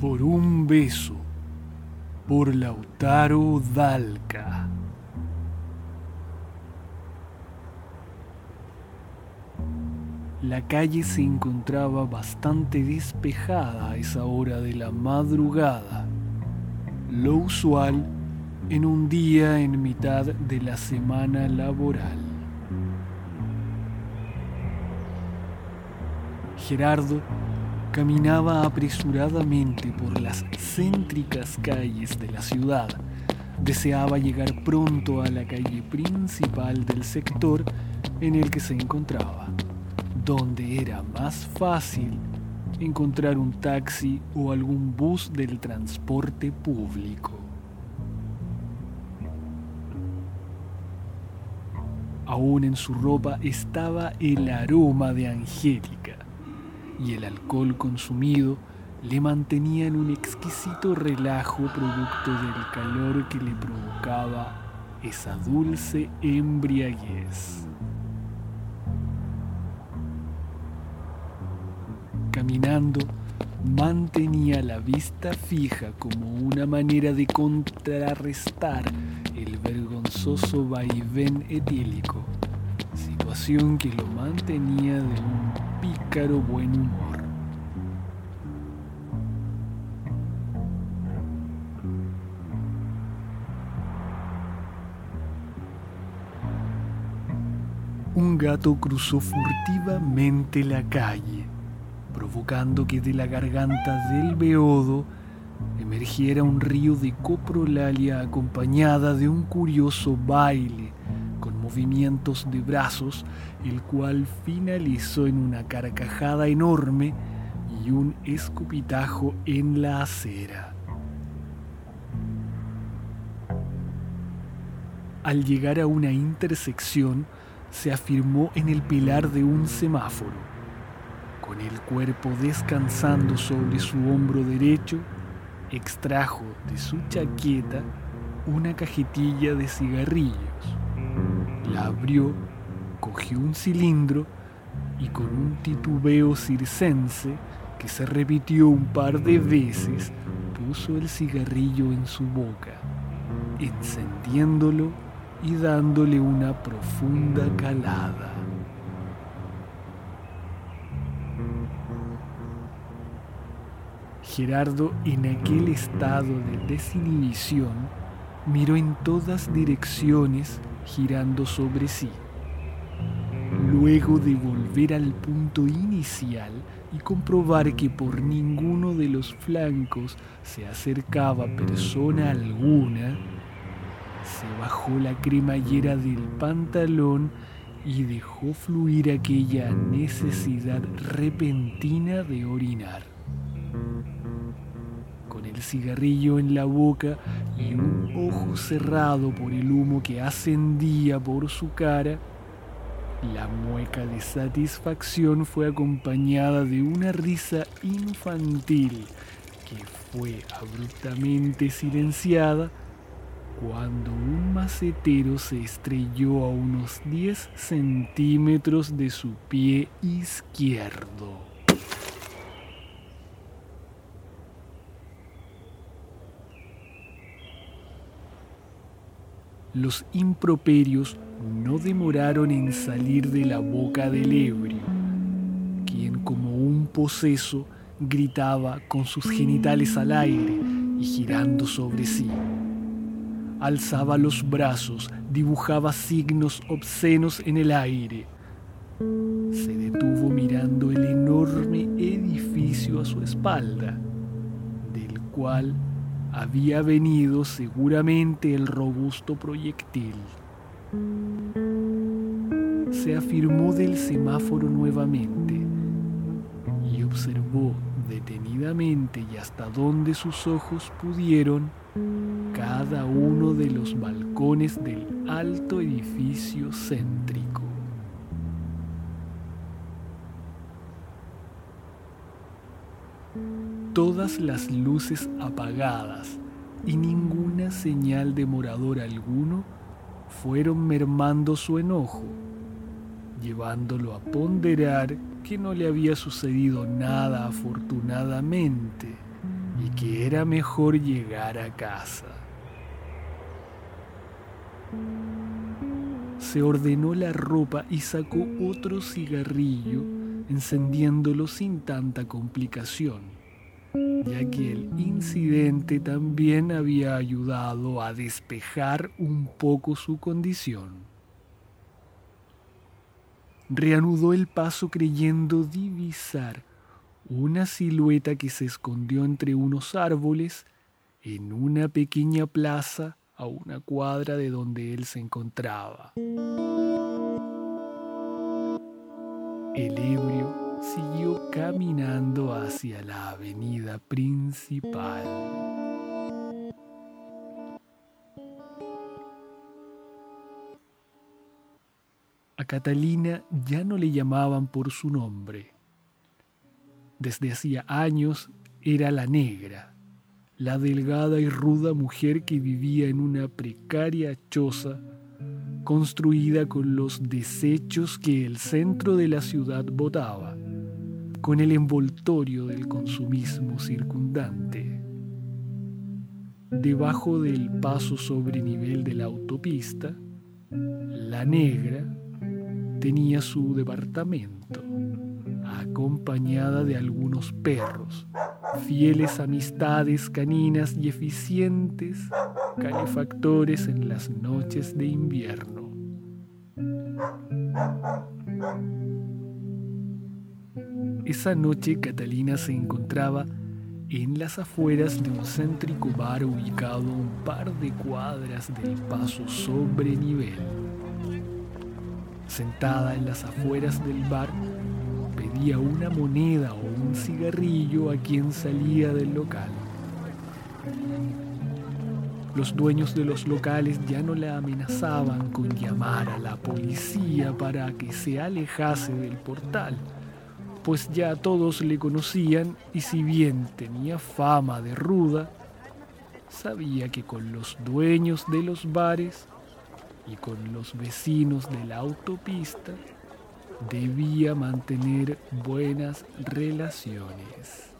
Por un beso, por Lautaro Dalca. La calle se encontraba bastante despejada a esa hora de la madrugada, lo usual en un día en mitad de la semana laboral. Gerardo caminaba apresuradamente por las céntricas calles de la ciudad. Deseaba llegar pronto a la calle principal del sector en el que se encontraba, donde era más fácil encontrar un taxi o algún bus del transporte público. Aún en su ropa estaba el aroma de Angélica y el alcohol consumido le mantenía en un exquisito relajo producto del calor que le provocaba esa dulce embriaguez. Caminando, mantenía la vista fija como una manera de contrarrestar el vergonzoso vaivén etílico, situación que lo mantenía de un pícaro buen humor. Un gato cruzó furtivamente la calle, provocando que de la garganta del beodo emergiera un río de coprolalia acompañada de un curioso baile movimientos de brazos, el cual finalizó en una carcajada enorme y un escupitajo en la acera. Al llegar a una intersección, se afirmó en el pilar de un semáforo, con el cuerpo descansando sobre su hombro derecho, extrajo de su chaqueta una cajetilla de cigarrillos. La abrió, cogió un cilindro y con un titubeo circense que se repitió un par de veces, puso el cigarrillo en su boca, encendiéndolo y dándole una profunda calada. Gerardo, en aquel estado de desinhibición, miró en todas direcciones girando sobre sí. Luego de volver al punto inicial y comprobar que por ninguno de los flancos se acercaba persona alguna, se bajó la cremallera del pantalón y dejó fluir aquella necesidad repentina de orinar. Con el cigarrillo en la boca y un ojo cerrado por el humo que ascendía por su cara, la mueca de satisfacción fue acompañada de una risa infantil que fue abruptamente silenciada cuando un macetero se estrelló a unos 10 centímetros de su pie izquierdo. Los improperios no demoraron en salir de la boca del ebrio, quien como un poseso gritaba con sus genitales al aire y girando sobre sí. Alzaba los brazos, dibujaba signos obscenos en el aire. Se detuvo mirando el enorme edificio a su espalda, del cual había venido seguramente el robusto proyectil. Se afirmó del semáforo nuevamente y observó detenidamente y hasta donde sus ojos pudieron cada uno de los balcones del alto edificio céntrico. Todas las luces apagadas y ninguna señal de morador alguno fueron mermando su enojo, llevándolo a ponderar que no le había sucedido nada afortunadamente y que era mejor llegar a casa. Se ordenó la ropa y sacó otro cigarrillo, encendiéndolo sin tanta complicación ya que el incidente también había ayudado a despejar un poco su condición. Reanudó el paso creyendo divisar una silueta que se escondió entre unos árboles en una pequeña plaza a una cuadra de donde él se encontraba. El ebrio siguió caminando hacia la avenida principal. A Catalina ya no le llamaban por su nombre. Desde hacía años era la negra, la delgada y ruda mujer que vivía en una precaria choza construida con los desechos que el centro de la ciudad botaba con el envoltorio del consumismo circundante. Debajo del paso sobre nivel de la autopista, la negra tenía su departamento, acompañada de algunos perros, fieles amistades caninas y eficientes calefactores en las noches de invierno. Esa noche Catalina se encontraba en las afueras de un céntrico bar ubicado a un par de cuadras del paso sobre nivel. Sentada en las afueras del bar, pedía una moneda o un cigarrillo a quien salía del local. Los dueños de los locales ya no la amenazaban con llamar a la policía para que se alejase del portal pues ya todos le conocían y si bien tenía fama de ruda, sabía que con los dueños de los bares y con los vecinos de la autopista debía mantener buenas relaciones.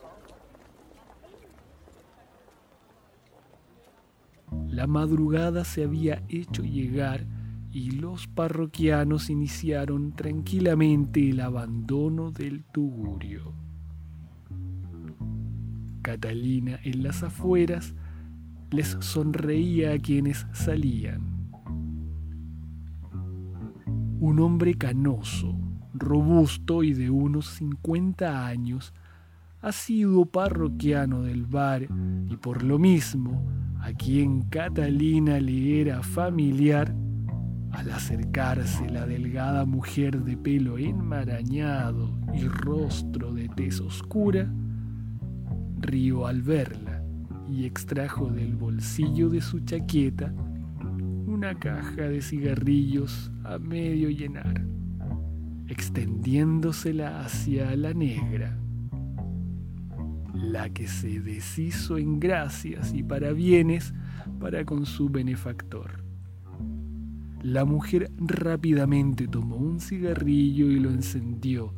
La madrugada se había hecho llegar y los parroquianos iniciaron tranquilamente el abandono del tugurio. Catalina en las afueras les sonreía a quienes salían. Un hombre canoso, robusto y de unos 50 años, ha sido parroquiano del bar y por lo mismo a quien Catalina le era familiar, al acercarse la delgada mujer de pelo enmarañado y rostro de tez oscura, rió al verla y extrajo del bolsillo de su chaqueta una caja de cigarrillos a medio llenar, extendiéndosela hacia la negra, la que se deshizo en gracias y parabienes para con su benefactor. La mujer rápidamente tomó un cigarrillo y lo encendió,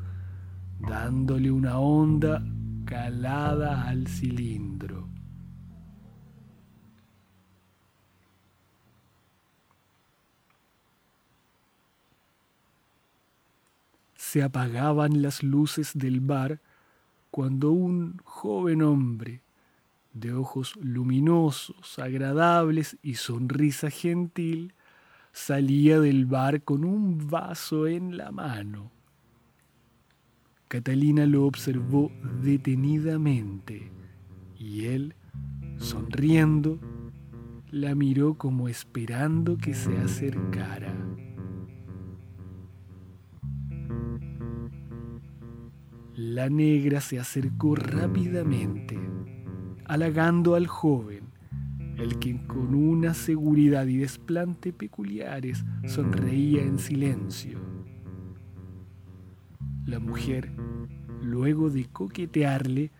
dándole una onda calada al cilindro. Se apagaban las luces del bar cuando un joven hombre de ojos luminosos, agradables y sonrisa gentil salía del bar con un vaso en la mano. Catalina lo observó detenidamente y él, sonriendo, la miró como esperando que se acercara. La negra se acercó rápidamente, halagando al joven, el que con una seguridad y desplante peculiares sonreía en silencio. La mujer, luego de coquetearle,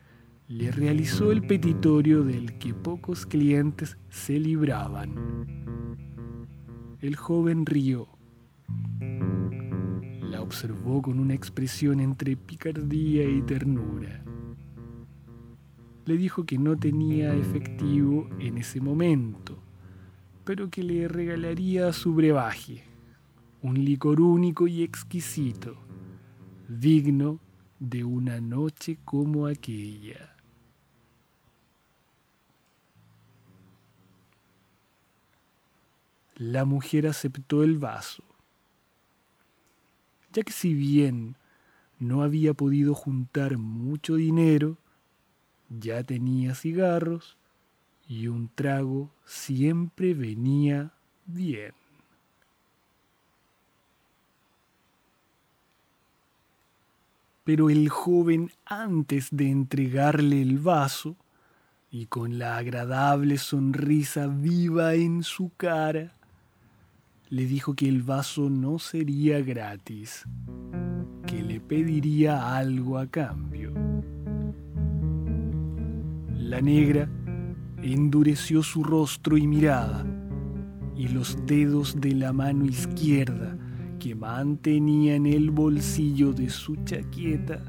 le realizó el petitorio del que pocos clientes se libraban. El joven rió observó con una expresión entre picardía y ternura. Le dijo que no tenía efectivo en ese momento, pero que le regalaría su brebaje, un licor único y exquisito, digno de una noche como aquella. La mujer aceptó el vaso ya que si bien no había podido juntar mucho dinero, ya tenía cigarros y un trago siempre venía bien. Pero el joven antes de entregarle el vaso, y con la agradable sonrisa viva en su cara, le dijo que el vaso no sería gratis, que le pediría algo a cambio. La negra endureció su rostro y mirada, y los dedos de la mano izquierda que mantenía en el bolsillo de su chaqueta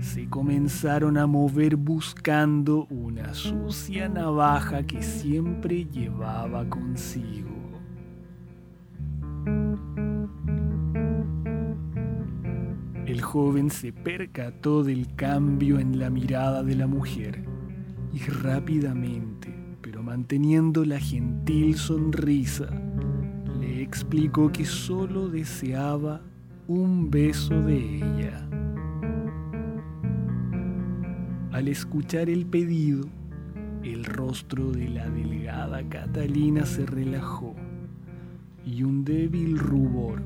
se comenzaron a mover buscando una sucia navaja que siempre llevaba consigo. El joven se percató del cambio en la mirada de la mujer y rápidamente, pero manteniendo la gentil sonrisa, le explicó que solo deseaba un beso de ella. Al escuchar el pedido, el rostro de la delgada Catalina se relajó y un débil rubor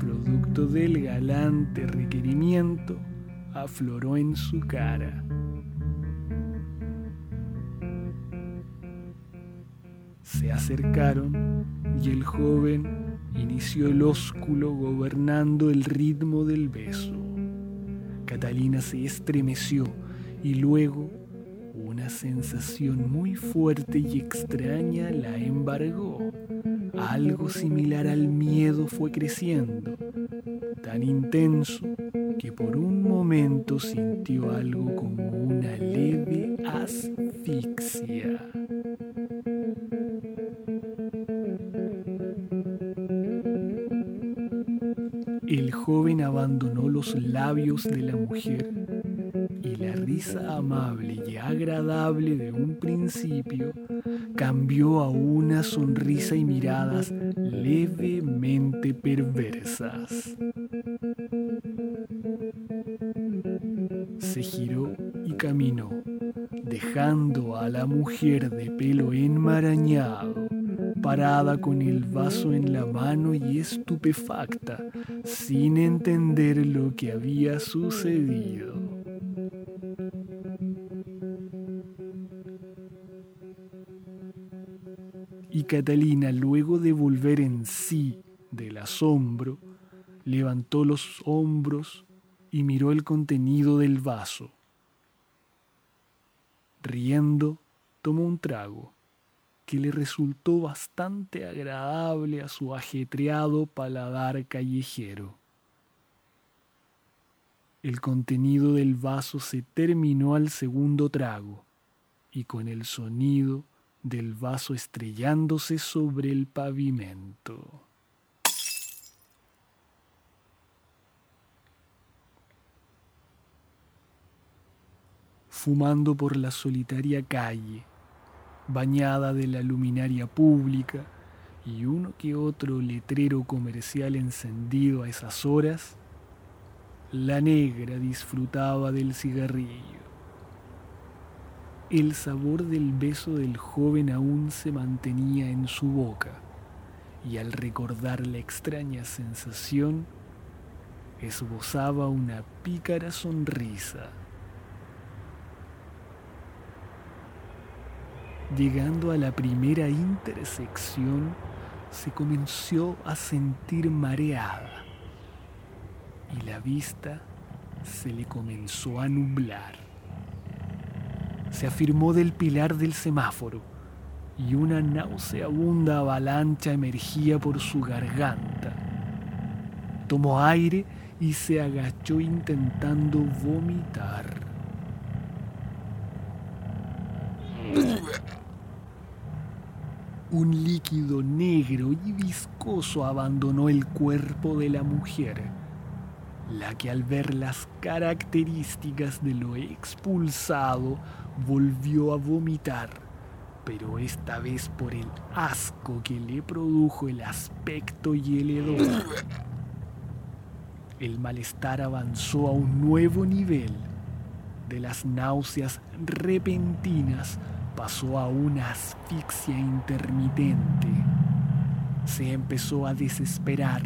producto del galante requerimiento, afloró en su cara. Se acercaron y el joven inició el ósculo gobernando el ritmo del beso. Catalina se estremeció y luego una sensación muy fuerte y extraña la embargó. Algo similar al miedo fue creciendo, tan intenso que por un momento sintió algo como una leve asfixia. Abandonó los labios de la mujer y la risa amable y agradable de un principio cambió a una sonrisa y miradas levemente perversas. Se giró y caminó, dejando a la mujer de pelo enmarañado parada con el vaso en la mano y estupefacta, sin entender lo que había sucedido. Y Catalina, luego de volver en sí del asombro, levantó los hombros y miró el contenido del vaso. Riendo, tomó un trago que le resultó bastante agradable a su ajetreado paladar callejero. El contenido del vaso se terminó al segundo trago, y con el sonido del vaso estrellándose sobre el pavimento. Fumando por la solitaria calle, bañada de la luminaria pública y uno que otro letrero comercial encendido a esas horas, la negra disfrutaba del cigarrillo. El sabor del beso del joven aún se mantenía en su boca y al recordar la extraña sensación, esbozaba una pícara sonrisa. Llegando a la primera intersección, se comenzó a sentir mareada y la vista se le comenzó a nublar. Se afirmó del pilar del semáforo y una nauseabunda avalancha emergía por su garganta. Tomó aire y se agachó intentando vomitar. Un líquido negro y viscoso abandonó el cuerpo de la mujer, la que al ver las características de lo expulsado volvió a vomitar, pero esta vez por el asco que le produjo el aspecto y el hedor. El malestar avanzó a un nuevo nivel. De las náuseas repentinas pasó a una asfixia intermitente. Se empezó a desesperar.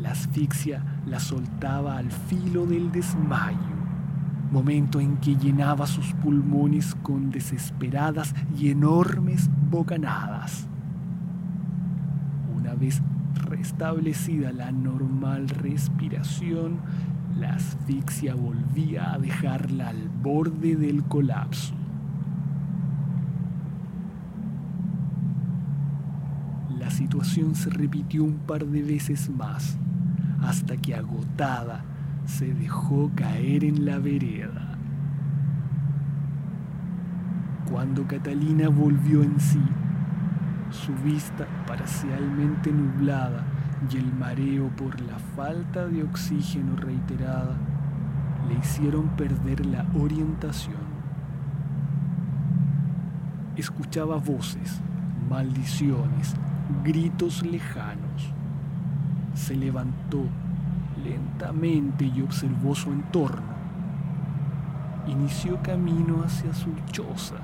La asfixia la soltaba al filo del desmayo, momento en que llenaba sus pulmones con desesperadas y enormes bocanadas. Una vez restablecida la normal respiración, la asfixia volvía a dejarla al borde del colapso. La situación se repitió un par de veces más, hasta que agotada se dejó caer en la vereda. Cuando Catalina volvió en sí, su vista parcialmente nublada y el mareo por la falta de oxígeno reiterada le hicieron perder la orientación. Escuchaba voces, maldiciones, gritos lejanos. Se levantó lentamente y observó su entorno. Inició camino hacia su choza.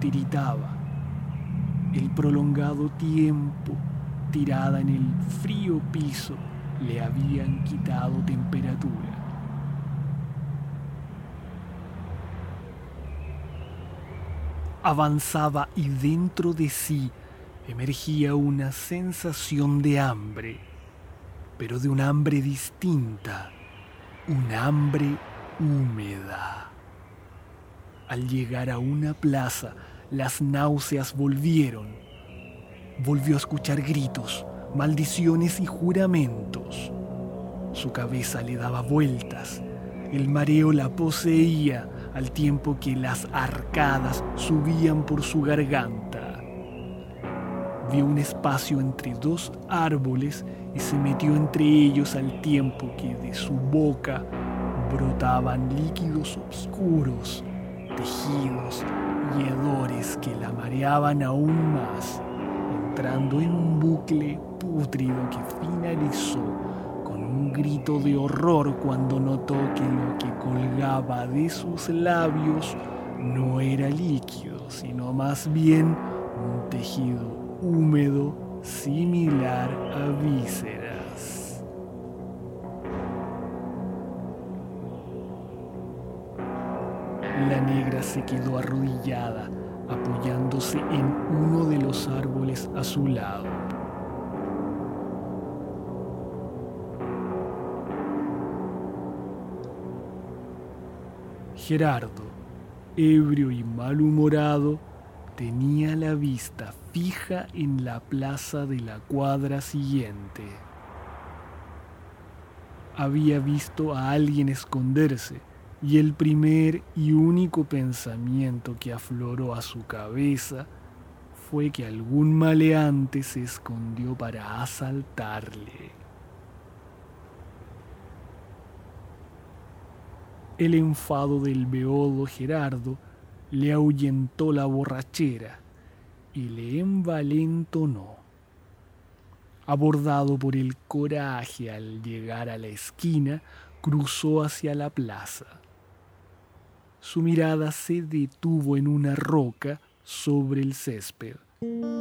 Tiritaba. El prolongado tiempo tirada en el frío piso le habían quitado temperatura. Avanzaba y dentro de sí emergía una sensación de hambre, pero de un hambre distinta, un hambre húmeda. Al llegar a una plaza, las náuseas volvieron. Volvió a escuchar gritos, maldiciones y juramentos. Su cabeza le daba vueltas. El mareo la poseía al tiempo que las arcadas subían por su garganta vio un espacio entre dos árboles y se metió entre ellos al tiempo que de su boca brotaban líquidos oscuros, tejidos y hedores que la mareaban aún más, entrando en un bucle pútrido que finalizó con un grito de horror cuando notó que lo que colgaba de sus labios no era líquido, sino más bien un tejido húmedo similar a vísceras. La negra se quedó arrodillada, apoyándose en uno de los árboles a su lado. Gerardo, ebrio y malhumorado, tenía la vista fija en la plaza de la cuadra siguiente. Había visto a alguien esconderse y el primer y único pensamiento que afloró a su cabeza fue que algún maleante se escondió para asaltarle. El enfado del beodo Gerardo le ahuyentó la borrachera y le envalentonó. Abordado por el coraje al llegar a la esquina, cruzó hacia la plaza. Su mirada se detuvo en una roca sobre el césped,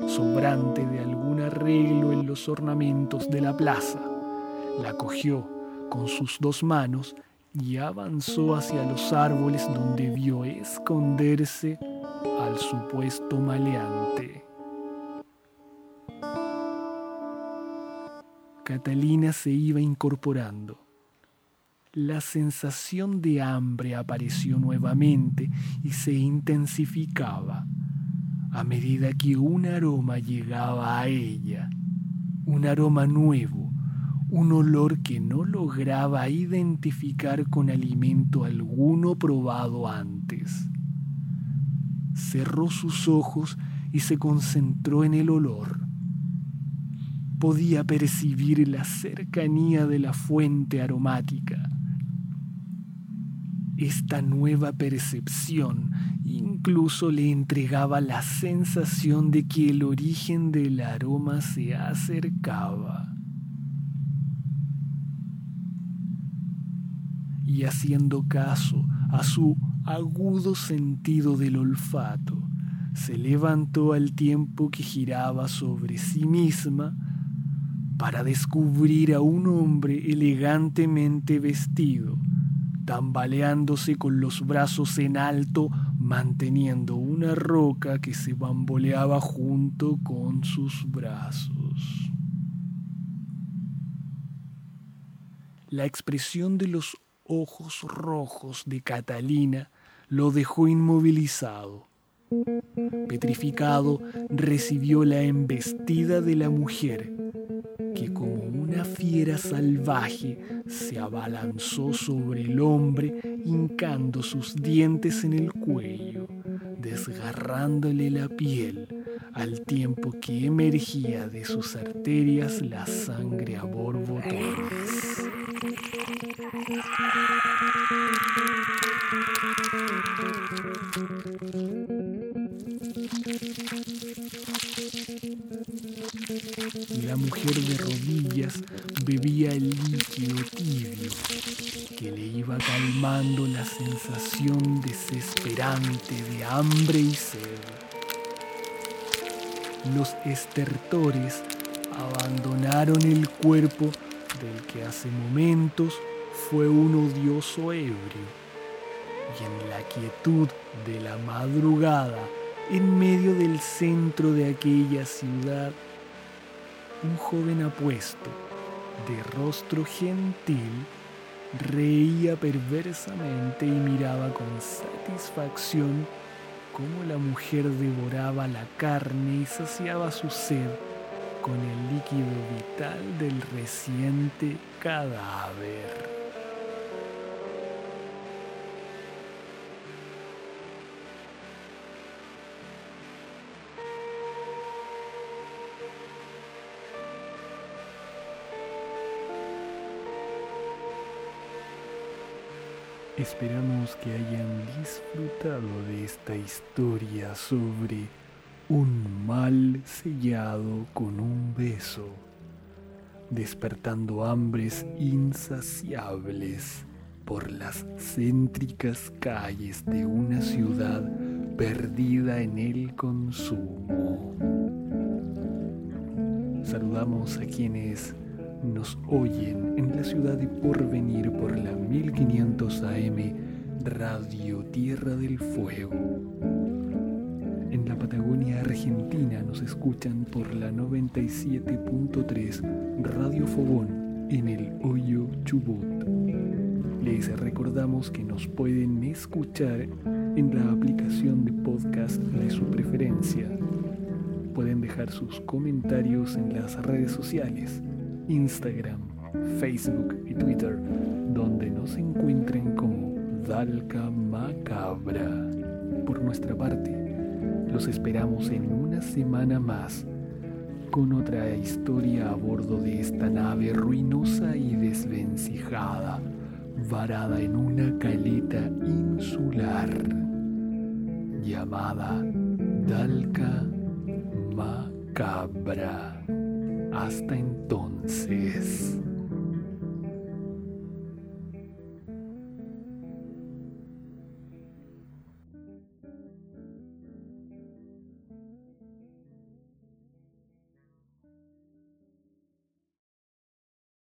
sobrante de algún arreglo en los ornamentos de la plaza. La cogió con sus dos manos y avanzó hacia los árboles donde vio esconderse al supuesto maleante. Catalina se iba incorporando. La sensación de hambre apareció nuevamente y se intensificaba a medida que un aroma llegaba a ella, un aroma nuevo, un olor que no lograba identificar con alimento alguno probado antes. Cerró sus ojos y se concentró en el olor. Podía percibir la cercanía de la fuente aromática. Esta nueva percepción incluso le entregaba la sensación de que el origen del aroma se acercaba. Y haciendo caso a su agudo sentido del olfato, se levantó al tiempo que giraba sobre sí misma para descubrir a un hombre elegantemente vestido, tambaleándose con los brazos en alto, manteniendo una roca que se bamboleaba junto con sus brazos. La expresión de los ojos rojos de Catalina lo dejó inmovilizado. Petrificado, recibió la embestida de la mujer, que como una fiera salvaje se abalanzó sobre el hombre, hincando sus dientes en el cuello, desgarrándole la piel, al tiempo que emergía de sus arterias la sangre a borbotones. La mujer de rodillas bebía el líquido tibio que le iba calmando la sensación desesperante de hambre y sed. Los estertores abandonaron el cuerpo del que hace momentos fue un odioso ebrio. Y en la quietud de la madrugada, en medio del centro de aquella ciudad, un joven apuesto, de rostro gentil, reía perversamente y miraba con satisfacción cómo la mujer devoraba la carne y saciaba su sed con el líquido vital del reciente cadáver. Esperamos que hayan disfrutado de esta historia sobre un mal sellado con un beso, despertando hambres insaciables por las céntricas calles de una ciudad perdida en el consumo. Saludamos a quienes nos oyen en la ciudad de Porvenir por la 1500 AM Radio Tierra del Fuego en la Patagonia Argentina nos escuchan por la 97.3 Radio Fogón en el Hoyo Chubut. Les recordamos que nos pueden escuchar en la aplicación de podcast de su preferencia. Pueden dejar sus comentarios en las redes sociales, Instagram, Facebook y Twitter, donde nos encuentren como Dalca Macabra. Por nuestra parte, los esperamos en una semana más con otra historia a bordo de esta nave ruinosa y desvencijada, varada en una caleta insular llamada Dalca Macabra. Hasta entonces.